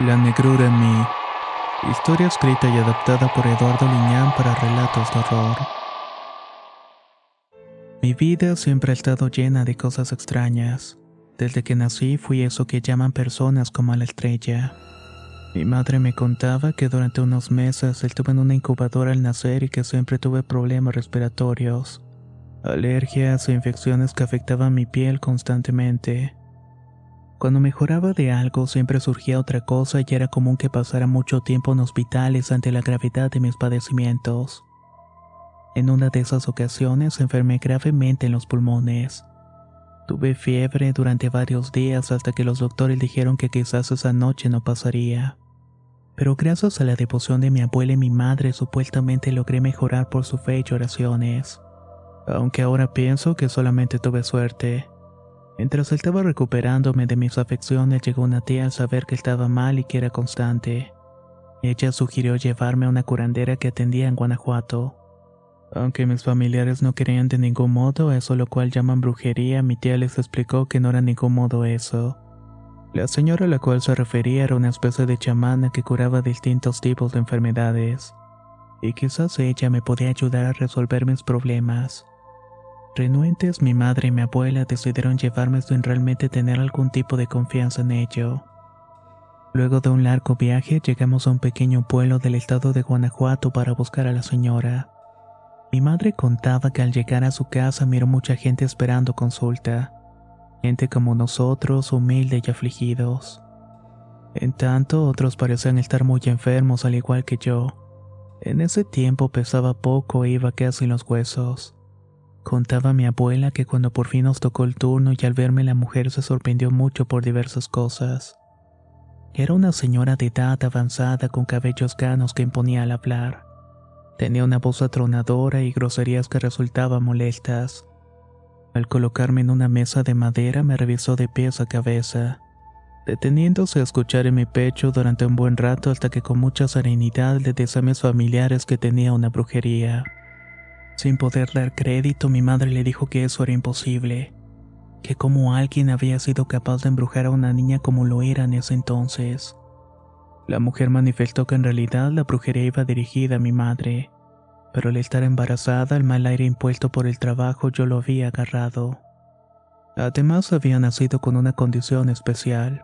La negrura en mí. Historia escrita y adaptada por Eduardo Liñán para relatos de horror. Mi vida siempre ha estado llena de cosas extrañas. Desde que nací fui eso que llaman personas como la estrella. Mi madre me contaba que durante unos meses estuve en una incubadora al nacer y que siempre tuve problemas respiratorios, alergias e infecciones que afectaban mi piel constantemente. Cuando mejoraba de algo siempre surgía otra cosa y era común que pasara mucho tiempo en hospitales ante la gravedad de mis padecimientos. En una de esas ocasiones enfermé gravemente en los pulmones. Tuve fiebre durante varios días hasta que los doctores dijeron que quizás esa noche no pasaría. Pero gracias a la devoción de mi abuela y mi madre supuestamente logré mejorar por su fe y oraciones. Aunque ahora pienso que solamente tuve suerte. Mientras estaba recuperándome de mis afecciones, llegó una tía al saber que estaba mal y que era constante. Ella sugirió llevarme a una curandera que atendía en Guanajuato. Aunque mis familiares no creían de ningún modo eso lo cual llaman brujería, mi tía les explicó que no era ningún modo eso. La señora a la cual se refería era una especie de chamana que curaba distintos tipos de enfermedades. Y quizás ella me podía ayudar a resolver mis problemas. Renuentes, mi madre y mi abuela decidieron llevarme sin realmente tener algún tipo de confianza en ello. Luego de un largo viaje llegamos a un pequeño pueblo del estado de Guanajuato para buscar a la señora. Mi madre contaba que al llegar a su casa miró mucha gente esperando consulta, gente como nosotros, humildes y afligidos. En tanto, otros parecían estar muy enfermos al igual que yo. En ese tiempo pesaba poco e iba casi en los huesos. Contaba mi abuela que cuando por fin nos tocó el turno y al verme la mujer se sorprendió mucho por diversas cosas. Era una señora de edad avanzada con cabellos ganos que imponía al hablar. Tenía una voz atronadora y groserías que resultaban molestas. Al colocarme en una mesa de madera me revisó de pies a cabeza, deteniéndose a escuchar en mi pecho durante un buen rato hasta que con mucha serenidad le decía a mis familiares que tenía una brujería. Sin poder dar crédito, mi madre le dijo que eso era imposible, que como alguien había sido capaz de embrujar a una niña como lo era en ese entonces. La mujer manifestó que en realidad la brujería iba dirigida a mi madre, pero al estar embarazada, el mal aire impuesto por el trabajo yo lo había agarrado. Además había nacido con una condición especial.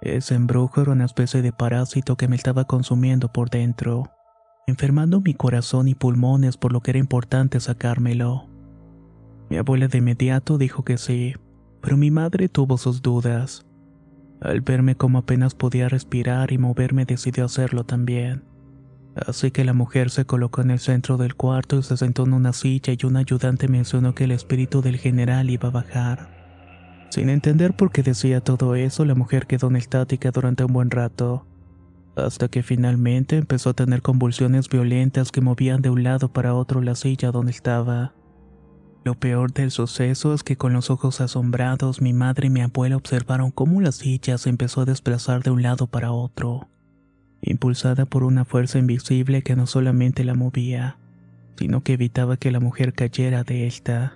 Ese embrujo era una especie de parásito que me estaba consumiendo por dentro enfermando mi corazón y pulmones por lo que era importante sacármelo. Mi abuela de inmediato dijo que sí, pero mi madre tuvo sus dudas. Al verme como apenas podía respirar y moverme decidió hacerlo también. Así que la mujer se colocó en el centro del cuarto y se sentó en una silla y un ayudante mencionó que el espíritu del general iba a bajar. Sin entender por qué decía todo eso, la mujer quedó en estática durante un buen rato hasta que finalmente empezó a tener convulsiones violentas que movían de un lado para otro la silla donde estaba. Lo peor del suceso es que con los ojos asombrados mi madre y mi abuela observaron cómo la silla se empezó a desplazar de un lado para otro, impulsada por una fuerza invisible que no solamente la movía, sino que evitaba que la mujer cayera de esta.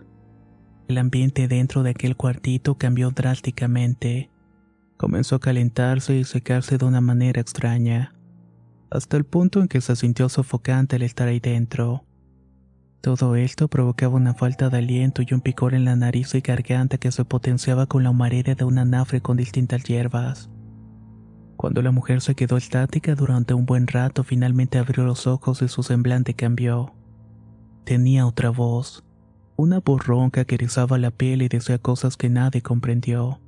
El ambiente dentro de aquel cuartito cambió drásticamente comenzó a calentarse y secarse de una manera extraña, hasta el punto en que se sintió sofocante al estar ahí dentro. Todo esto provocaba una falta de aliento y un picor en la nariz y garganta que se potenciaba con la humareda de un anafre con distintas hierbas. Cuando la mujer se quedó estática durante un buen rato, finalmente abrió los ojos y su semblante cambió. Tenía otra voz, una voz ronca que erizaba la piel y decía cosas que nadie comprendió.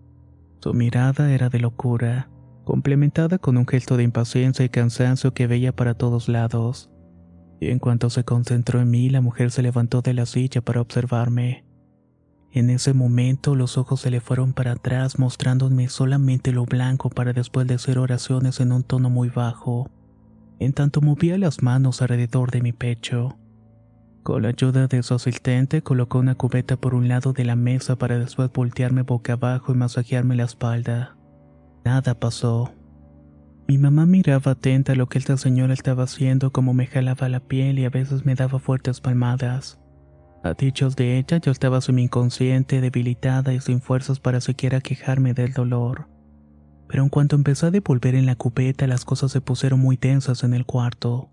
Su mirada era de locura, complementada con un gesto de impaciencia y cansancio que veía para todos lados. Y en cuanto se concentró en mí, la mujer se levantó de la silla para observarme. En ese momento los ojos se le fueron para atrás mostrándome solamente lo blanco para después decir oraciones en un tono muy bajo, en tanto movía las manos alrededor de mi pecho. Con la ayuda de su asistente colocó una cubeta por un lado de la mesa para después voltearme boca abajo y masajearme la espalda. Nada pasó. Mi mamá miraba atenta a lo que esta señora estaba haciendo como me jalaba la piel y a veces me daba fuertes palmadas. A dichos de ella yo estaba semi-inconsciente, debilitada y sin fuerzas para siquiera quejarme del dolor. Pero en cuanto empecé a devolver en la cubeta las cosas se pusieron muy tensas en el cuarto.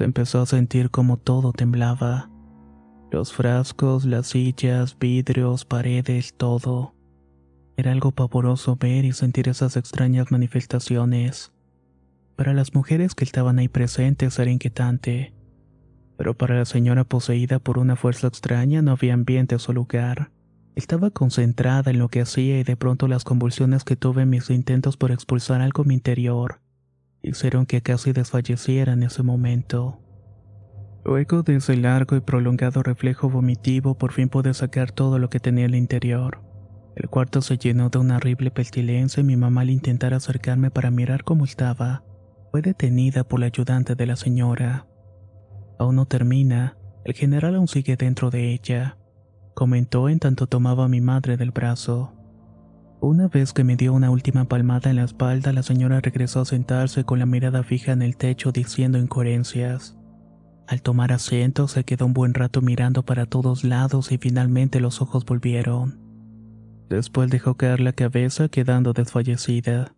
Empezó a sentir como todo temblaba. Los frascos, las sillas, vidrios, paredes, todo. Era algo pavoroso ver y sentir esas extrañas manifestaciones. Para las mujeres que estaban ahí presentes era inquietante. Pero para la señora poseída por una fuerza extraña no había ambiente su lugar. Estaba concentrada en lo que hacía y de pronto las convulsiones que tuve en mis intentos por expulsar algo en mi interior hicieron que casi desfalleciera en ese momento. Luego de ese largo y prolongado reflejo vomitivo, por fin pude sacar todo lo que tenía en el interior. El cuarto se llenó de una horrible pestilencia y mi mamá al intentar acercarme para mirar cómo estaba, fue detenida por la ayudante de la señora. Aún no termina, el general aún sigue dentro de ella, comentó en tanto tomaba a mi madre del brazo. Una vez que me dio una última palmada en la espalda, la señora regresó a sentarse con la mirada fija en el techo diciendo incoherencias. Al tomar asiento se quedó un buen rato mirando para todos lados y finalmente los ojos volvieron. Después dejó caer la cabeza quedando desfallecida.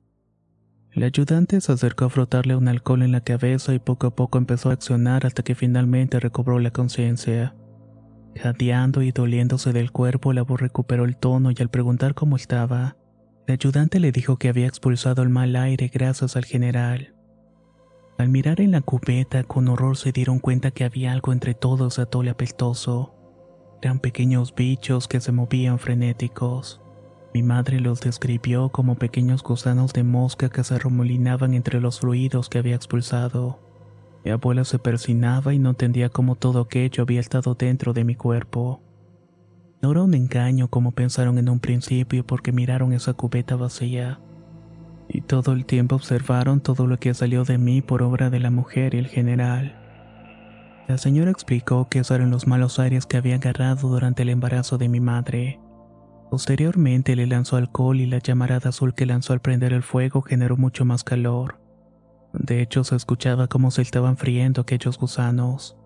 El ayudante se acercó a frotarle un alcohol en la cabeza y poco a poco empezó a accionar hasta que finalmente recobró la conciencia. Jadeando y doliéndose del cuerpo, la voz recuperó el tono y al preguntar cómo estaba, el ayudante le dijo que había expulsado el mal aire gracias al general. Al mirar en la cubeta, con horror se dieron cuenta que había algo entre todos atole apeltoso. Eran pequeños bichos que se movían frenéticos. Mi madre los describió como pequeños gusanos de mosca que se remolinaban entre los fluidos que había expulsado. Mi abuela se persinaba y no entendía cómo todo aquello había estado dentro de mi cuerpo. No era un engaño como pensaron en un principio porque miraron esa cubeta vacía. Y todo el tiempo observaron todo lo que salió de mí por obra de la mujer y el general. La señora explicó que esos eran los malos aires que había agarrado durante el embarazo de mi madre. Posteriormente le lanzó alcohol y la llamarada azul que lanzó al prender el fuego generó mucho más calor. De hecho, se escuchaba cómo se estaban friendo aquellos gusanos.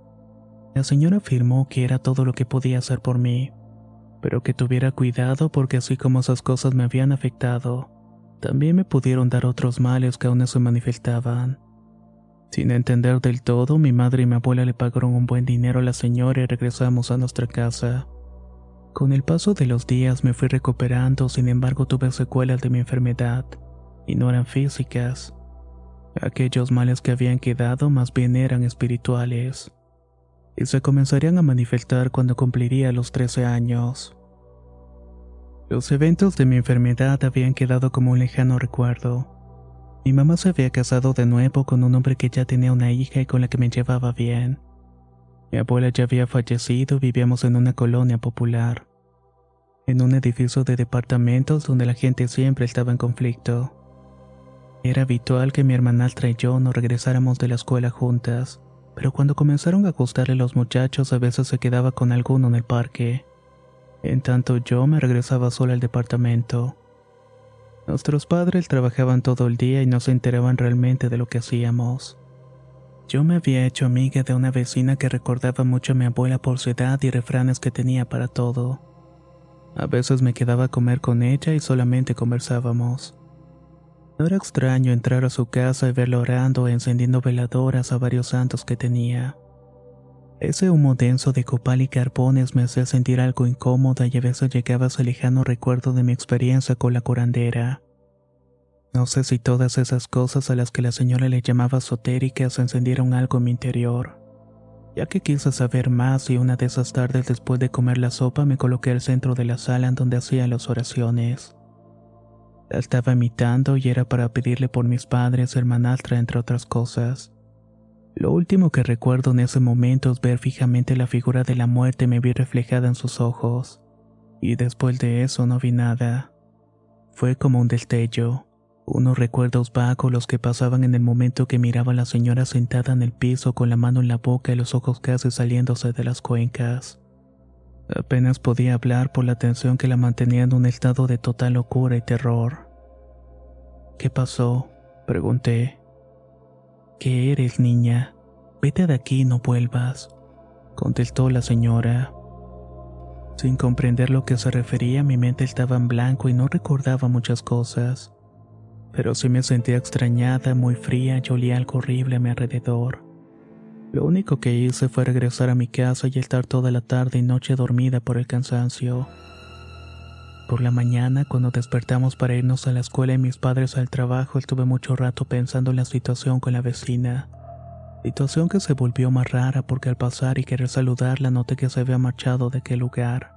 La señora afirmó que era todo lo que podía hacer por mí, pero que tuviera cuidado porque así como esas cosas me habían afectado, también me pudieron dar otros males que aún no se manifestaban. Sin entender del todo, mi madre y mi abuela le pagaron un buen dinero a la señora y regresamos a nuestra casa. Con el paso de los días me fui recuperando, sin embargo tuve secuelas de mi enfermedad, y no eran físicas, Aquellos males que habían quedado más bien eran espirituales, y se comenzarían a manifestar cuando cumpliría los 13 años. Los eventos de mi enfermedad habían quedado como un lejano recuerdo. Mi mamá se había casado de nuevo con un hombre que ya tenía una hija y con la que me llevaba bien. Mi abuela ya había fallecido y vivíamos en una colonia popular, en un edificio de departamentos donde la gente siempre estaba en conflicto. Era habitual que mi hermanastra y yo nos regresáramos de la escuela juntas, pero cuando comenzaron a gustarle los muchachos a veces se quedaba con alguno en el parque. En tanto yo me regresaba sola al departamento. Nuestros padres trabajaban todo el día y no se enteraban realmente de lo que hacíamos. Yo me había hecho amiga de una vecina que recordaba mucho a mi abuela por su edad y refranes que tenía para todo. A veces me quedaba a comer con ella y solamente conversábamos. No era extraño entrar a su casa y verla orando o encendiendo veladoras a varios santos que tenía. Ese humo denso de copal y carbones me hacía sentir algo incómoda y a veces llegaba ese lejano recuerdo de mi experiencia con la curandera. No sé si todas esas cosas a las que la señora le llamaba esotéricas encendieron algo en mi interior. Ya que quise saber más y una de esas tardes después de comer la sopa me coloqué al centro de la sala en donde hacía las oraciones. La estaba imitando y era para pedirle por mis padres, hermanastra, entre otras cosas. Lo último que recuerdo en ese momento es ver fijamente la figura de la muerte me vi reflejada en sus ojos. Y después de eso no vi nada. Fue como un destello, unos recuerdos vagos los que pasaban en el momento que miraba a la señora sentada en el piso con la mano en la boca y los ojos casi saliéndose de las cuencas. Apenas podía hablar por la tensión que la mantenía en un estado de total locura y terror. ¿Qué pasó? pregunté. ¿Qué eres, niña? Vete de aquí y no vuelvas, contestó la señora. Sin comprender lo que se refería, mi mente estaba en blanco y no recordaba muchas cosas. Pero sí me sentía extrañada, muy fría y olía algo horrible a mi alrededor. Lo único que hice fue regresar a mi casa y estar toda la tarde y noche dormida por el cansancio. Por la mañana, cuando despertamos para irnos a la escuela y mis padres al trabajo, estuve mucho rato pensando en la situación con la vecina. Situación que se volvió más rara porque al pasar y querer saludarla noté que se había marchado de aquel lugar.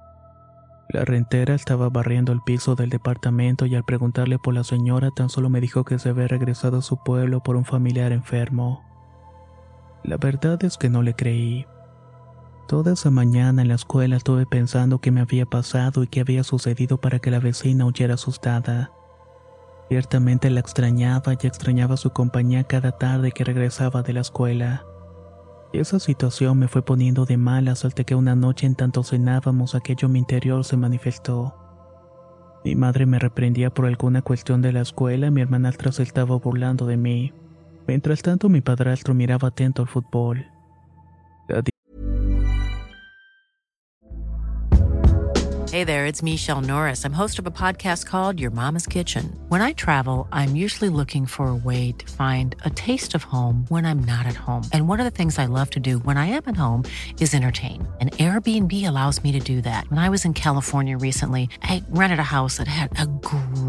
La rentera estaba barriendo el piso del departamento y al preguntarle por la señora tan solo me dijo que se había regresado a su pueblo por un familiar enfermo. La verdad es que no le creí. Toda esa mañana en la escuela estuve pensando qué me había pasado y qué había sucedido para que la vecina huyera asustada. Ciertamente la extrañaba y extrañaba su compañía cada tarde que regresaba de la escuela. Esa situación me fue poniendo de malas hasta que una noche en tanto cenábamos aquello mi interior se manifestó. Mi madre me reprendía por alguna cuestión de la escuela y mi hermanastra se estaba burlando de mí. Mientras tanto mi padrastro miraba atento al fútbol. Hey there, it's Michelle Norris. I'm host of a podcast called Your Mama's Kitchen. When I travel, I'm usually looking for a way to find a taste of home when I'm not at home. And one of the things I love to do when I am at home is entertain. And Airbnb allows me to do that. When I was in California recently, I rented a house that had a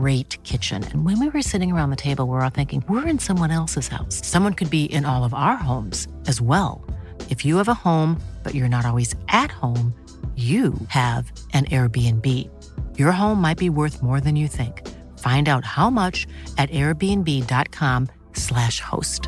great kitchen. And when we were sitting around the table, we we're all thinking, we're in someone else's house. Someone could be in all of our homes as well. If you have a home, but you're not always at home, you have an Airbnb. Your home might be worth more than you think. Find out how much at airbnb.com/slash host.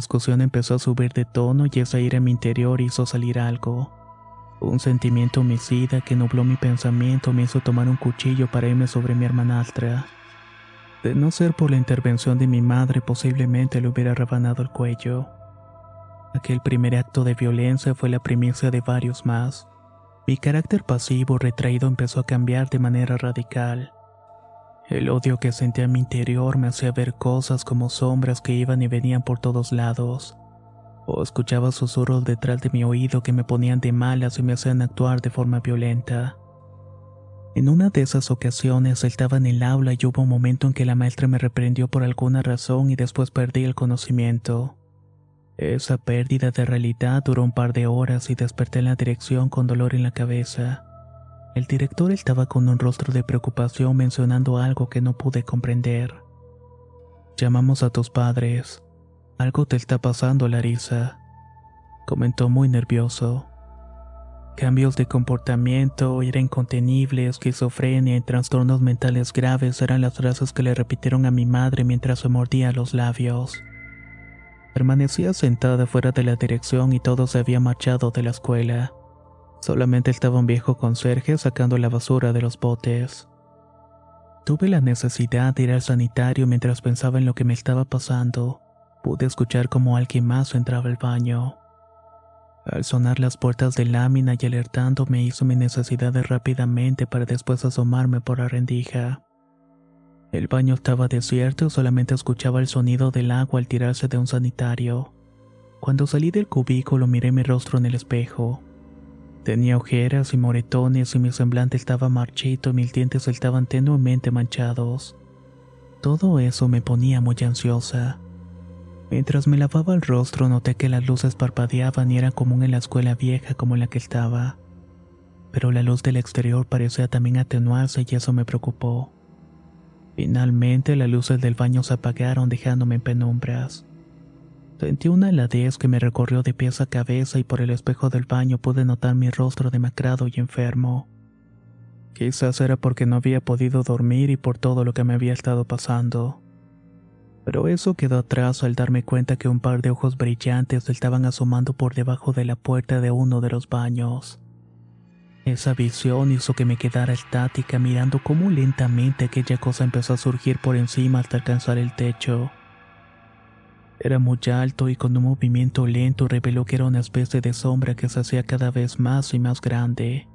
Discusión empezó a subir de tono y esa ira en mi interior hizo salir algo. Un sentimiento homicida que nubló mi pensamiento me hizo tomar un cuchillo para irme sobre mi hermanastra. De no ser por la intervención de mi madre, posiblemente le hubiera rebanado el cuello. Aquel primer acto de violencia fue la primicia de varios más. Mi carácter pasivo retraído empezó a cambiar de manera radical. El odio que sentía en mi interior me hacía ver cosas como sombras que iban y venían por todos lados. O escuchaba susurros detrás de mi oído que me ponían de malas y me hacían actuar de forma violenta. En una de esas ocasiones estaba en el aula y hubo un momento en que la maestra me reprendió por alguna razón y después perdí el conocimiento. Esa pérdida de realidad duró un par de horas y desperté en la dirección con dolor en la cabeza. El director estaba con un rostro de preocupación mencionando algo que no pude comprender. Llamamos a tus padres. Algo te está pasando, Larisa, comentó muy nervioso. Cambios de comportamiento, ira incontenible, esquizofrenia y trastornos mentales graves eran las frases que le repitieron a mi madre mientras se mordía los labios. Permanecía sentada fuera de la dirección y todo se había marchado de la escuela. Solamente estaba un viejo conserje sacando la basura de los botes. Tuve la necesidad de ir al sanitario mientras pensaba en lo que me estaba pasando. Pude escuchar cómo alguien más entraba al baño. Al sonar las puertas de lámina y alertando me hizo mi necesidad de rápidamente para después asomarme por la rendija. El baño estaba desierto y solamente escuchaba el sonido del agua al tirarse de un sanitario. Cuando salí del cubículo miré mi rostro en el espejo. Tenía ojeras y moretones y mi semblante estaba marchito y mis dientes estaban tenuemente manchados. Todo eso me ponía muy ansiosa. Mientras me lavaba el rostro noté que las luces parpadeaban y era común en la escuela vieja como en la que estaba. Pero la luz del exterior parecía también atenuarse y eso me preocupó. Finalmente las luces del baño se apagaron dejándome en penumbras. Sentí una heladez que me recorrió de pies a cabeza y por el espejo del baño pude notar mi rostro demacrado y enfermo. Quizás era porque no había podido dormir y por todo lo que me había estado pasando. Pero eso quedó atrás al darme cuenta que un par de ojos brillantes estaban asomando por debajo de la puerta de uno de los baños. Esa visión hizo que me quedara estática mirando cómo lentamente aquella cosa empezó a surgir por encima hasta alcanzar el techo. Era muy alto y con un movimiento lento reveló que era una especie de sombra que se hacía cada vez más y más grande.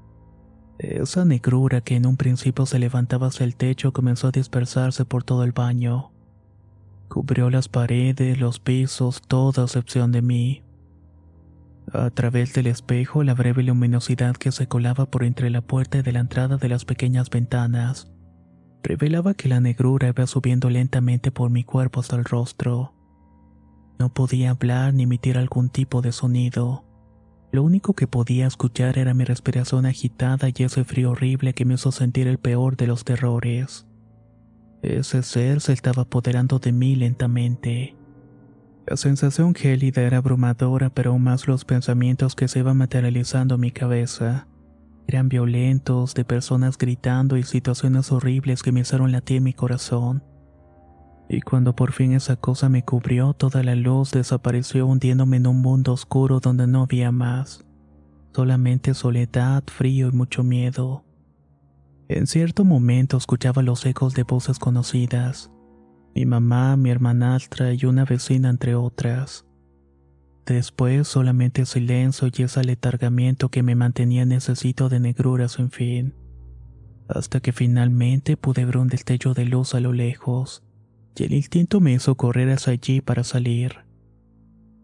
Esa negrura que en un principio se levantaba hacia el techo comenzó a dispersarse por todo el baño. Cubrió las paredes, los pisos, toda excepción de mí. A través del espejo, la breve luminosidad que se colaba por entre la puerta y de la entrada de las pequeñas ventanas revelaba que la negrura iba subiendo lentamente por mi cuerpo hasta el rostro. No podía hablar ni emitir algún tipo de sonido. Lo único que podía escuchar era mi respiración agitada y ese frío horrible que me hizo sentir el peor de los terrores. Ese ser se estaba apoderando de mí lentamente. La sensación gélida era abrumadora, pero aún más los pensamientos que se iban materializando en mi cabeza. Eran violentos, de personas gritando y situaciones horribles que me hicieron latir mi corazón. Y cuando por fin esa cosa me cubrió, toda la luz desapareció hundiéndome en un mundo oscuro donde no había más. Solamente soledad, frío y mucho miedo. En cierto momento escuchaba los ecos de voces conocidas. Mi mamá, mi hermanastra y una vecina entre otras. Después solamente silencio y ese letargamiento que me mantenía necesito de negrura sin fin. Hasta que finalmente pude ver un destello de luz a lo lejos, y el instinto me hizo correr hacia allí para salir.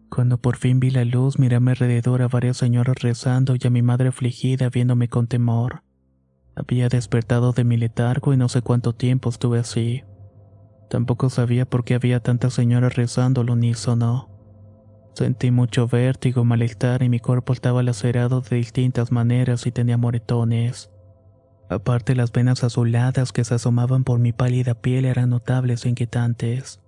Cuando por fin vi la luz, miré a mi alrededor a varias señoras rezando y a mi madre afligida viéndome con temor. Había despertado de mi letargo y no sé cuánto tiempo estuve así. Tampoco sabía por qué había tantas señoras rezando al unísono. Sentí mucho vértigo, malestar y mi cuerpo estaba lacerado de distintas maneras y tenía moretones. Aparte las venas azuladas que se asomaban por mi pálida piel eran notables e inquietantes.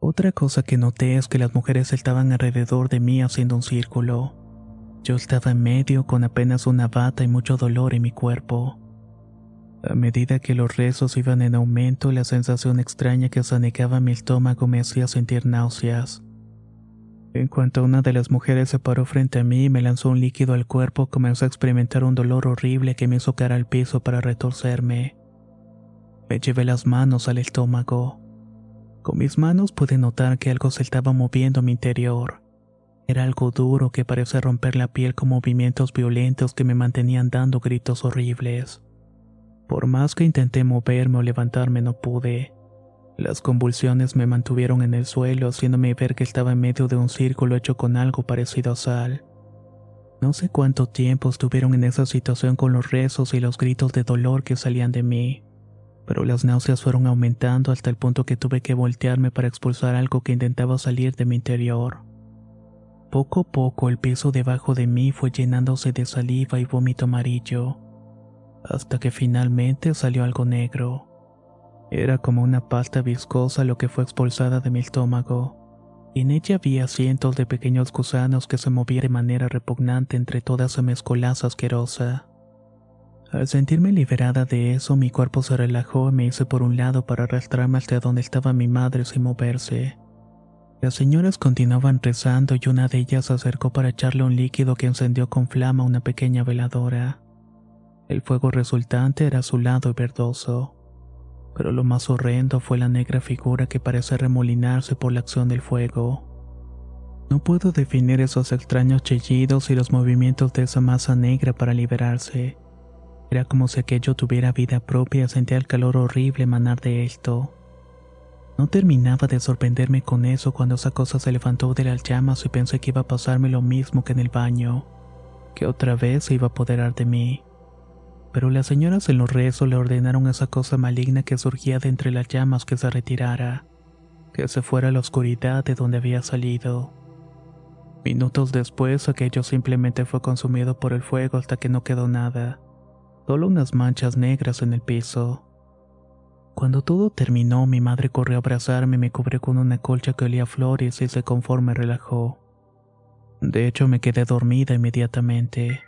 Otra cosa que noté es que las mujeres estaban alrededor de mí haciendo un círculo. Yo estaba en medio con apenas una bata y mucho dolor en mi cuerpo. A medida que los rezos iban en aumento, la sensación extraña que sanegaba mi estómago me hacía sentir náuseas. En cuanto una de las mujeres se paró frente a mí y me lanzó un líquido al cuerpo, comencé a experimentar un dolor horrible que me hizo caer al piso para retorcerme. Me llevé las manos al estómago. Con mis manos pude notar que algo se estaba moviendo en mi interior. Era algo duro que parecía romper la piel con movimientos violentos que me mantenían dando gritos horribles. Por más que intenté moverme o levantarme no pude. Las convulsiones me mantuvieron en el suelo, haciéndome ver que estaba en medio de un círculo hecho con algo parecido a sal. No sé cuánto tiempo estuvieron en esa situación con los rezos y los gritos de dolor que salían de mí, pero las náuseas fueron aumentando hasta el punto que tuve que voltearme para expulsar algo que intentaba salir de mi interior. Poco a poco el piso debajo de mí fue llenándose de saliva y vómito amarillo, hasta que finalmente salió algo negro. Era como una pasta viscosa lo que fue expulsada de mi estómago, En ella había cientos de pequeños gusanos que se movían de manera repugnante entre toda esa mezcolaza asquerosa. Al sentirme liberada de eso, mi cuerpo se relajó y me hice por un lado para arrastrarme hasta donde estaba mi madre sin moverse. Las señoras continuaban rezando y una de ellas se acercó para echarle un líquido que encendió con flama una pequeña veladora. El fuego resultante era azulado y verdoso, pero lo más horrendo fue la negra figura que parece remolinarse por la acción del fuego. No puedo definir esos extraños chillidos y los movimientos de esa masa negra para liberarse. Era como si aquello tuviera vida propia sentía el calor horrible emanar de esto. No terminaba de sorprenderme con eso cuando esa cosa se levantó de las llamas y pensé que iba a pasarme lo mismo que en el baño, que otra vez se iba a apoderar de mí pero las señoras en los rezos le ordenaron esa cosa maligna que surgía de entre las llamas que se retirara, que se fuera a la oscuridad de donde había salido. Minutos después aquello simplemente fue consumido por el fuego hasta que no quedó nada, solo unas manchas negras en el piso. Cuando todo terminó, mi madre corrió a abrazarme y me cubrió con una colcha que olía a flores y se conforme relajó. De hecho, me quedé dormida inmediatamente.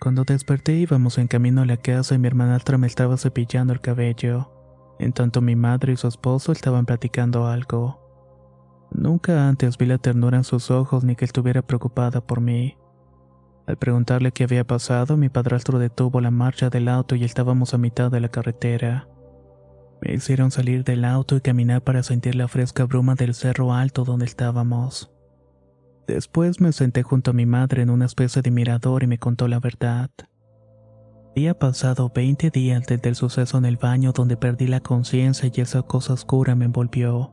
Cuando desperté íbamos en camino a la casa y mi hermanastra me estaba cepillando el cabello, en tanto mi madre y su esposo estaban platicando algo. Nunca antes vi la ternura en sus ojos ni que estuviera preocupada por mí. Al preguntarle qué había pasado, mi padrastro detuvo la marcha del auto y estábamos a mitad de la carretera. Me hicieron salir del auto y caminar para sentir la fresca bruma del cerro alto donde estábamos. Después me senté junto a mi madre en una especie de mirador y me contó la verdad. Había pasado 20 días desde el suceso en el baño donde perdí la conciencia y esa cosa oscura me envolvió.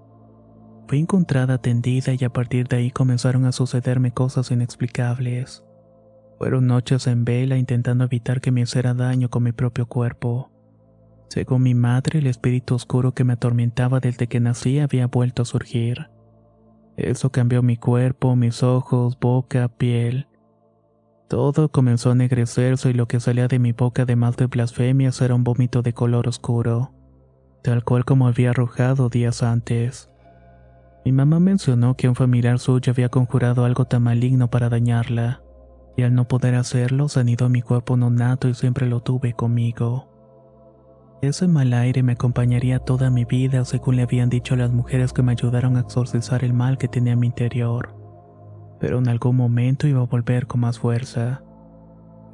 Fui encontrada tendida y a partir de ahí comenzaron a sucederme cosas inexplicables. Fueron noches en vela intentando evitar que me hiciera daño con mi propio cuerpo. Según mi madre, el espíritu oscuro que me atormentaba desde que nací había vuelto a surgir. Eso cambió mi cuerpo, mis ojos, boca, piel. Todo comenzó a ennegrecerse y lo que salía de mi boca además de blasfemias era un vómito de color oscuro, tal cual como había arrojado días antes. Mi mamá mencionó que un familiar suyo había conjurado algo tan maligno para dañarla, y al no poder hacerlo, se mi cuerpo nonato y siempre lo tuve conmigo. Ese mal aire me acompañaría toda mi vida, según le habían dicho las mujeres que me ayudaron a exorcizar el mal que tenía en mi interior. Pero en algún momento iba a volver con más fuerza.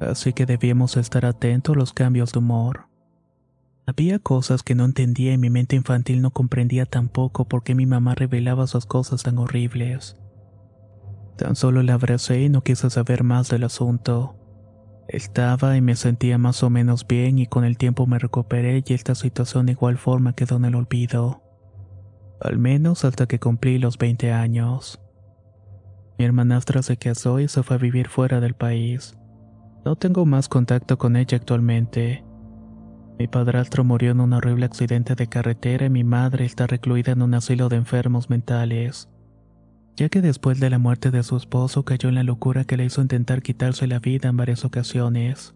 Así que debíamos estar atentos a los cambios de humor. Había cosas que no entendía y mi mente infantil no comprendía tampoco por qué mi mamá revelaba esas cosas tan horribles. Tan solo la abracé y no quise saber más del asunto. Estaba y me sentía más o menos bien y con el tiempo me recuperé y esta situación de igual forma quedó en el olvido. Al menos hasta que cumplí los 20 años. Mi hermanastra se casó y se fue a vivir fuera del país. No tengo más contacto con ella actualmente. Mi padrastro murió en un horrible accidente de carretera y mi madre está recluida en un asilo de enfermos mentales ya que después de la muerte de su esposo cayó en la locura que le hizo intentar quitarse la vida en varias ocasiones.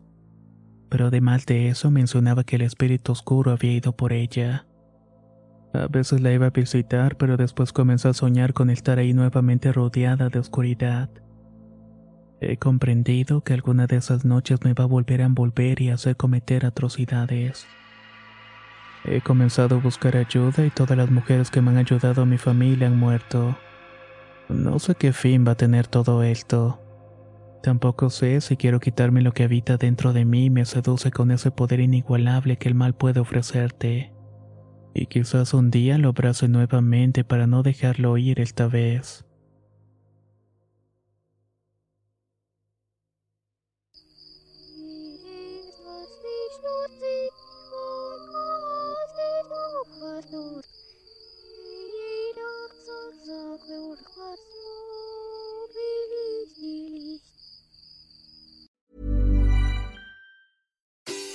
Pero además de eso mencionaba que el espíritu oscuro había ido por ella. A veces la iba a visitar, pero después comenzó a soñar con estar ahí nuevamente rodeada de oscuridad. He comprendido que alguna de esas noches me va a volver a envolver y hacer cometer atrocidades. He comenzado a buscar ayuda y todas las mujeres que me han ayudado a mi familia han muerto. No sé qué fin va a tener todo esto. Tampoco sé si quiero quitarme lo que habita dentro de mí y me seduce con ese poder inigualable que el mal puede ofrecerte. Y quizás un día lo abrace nuevamente para no dejarlo ir esta vez.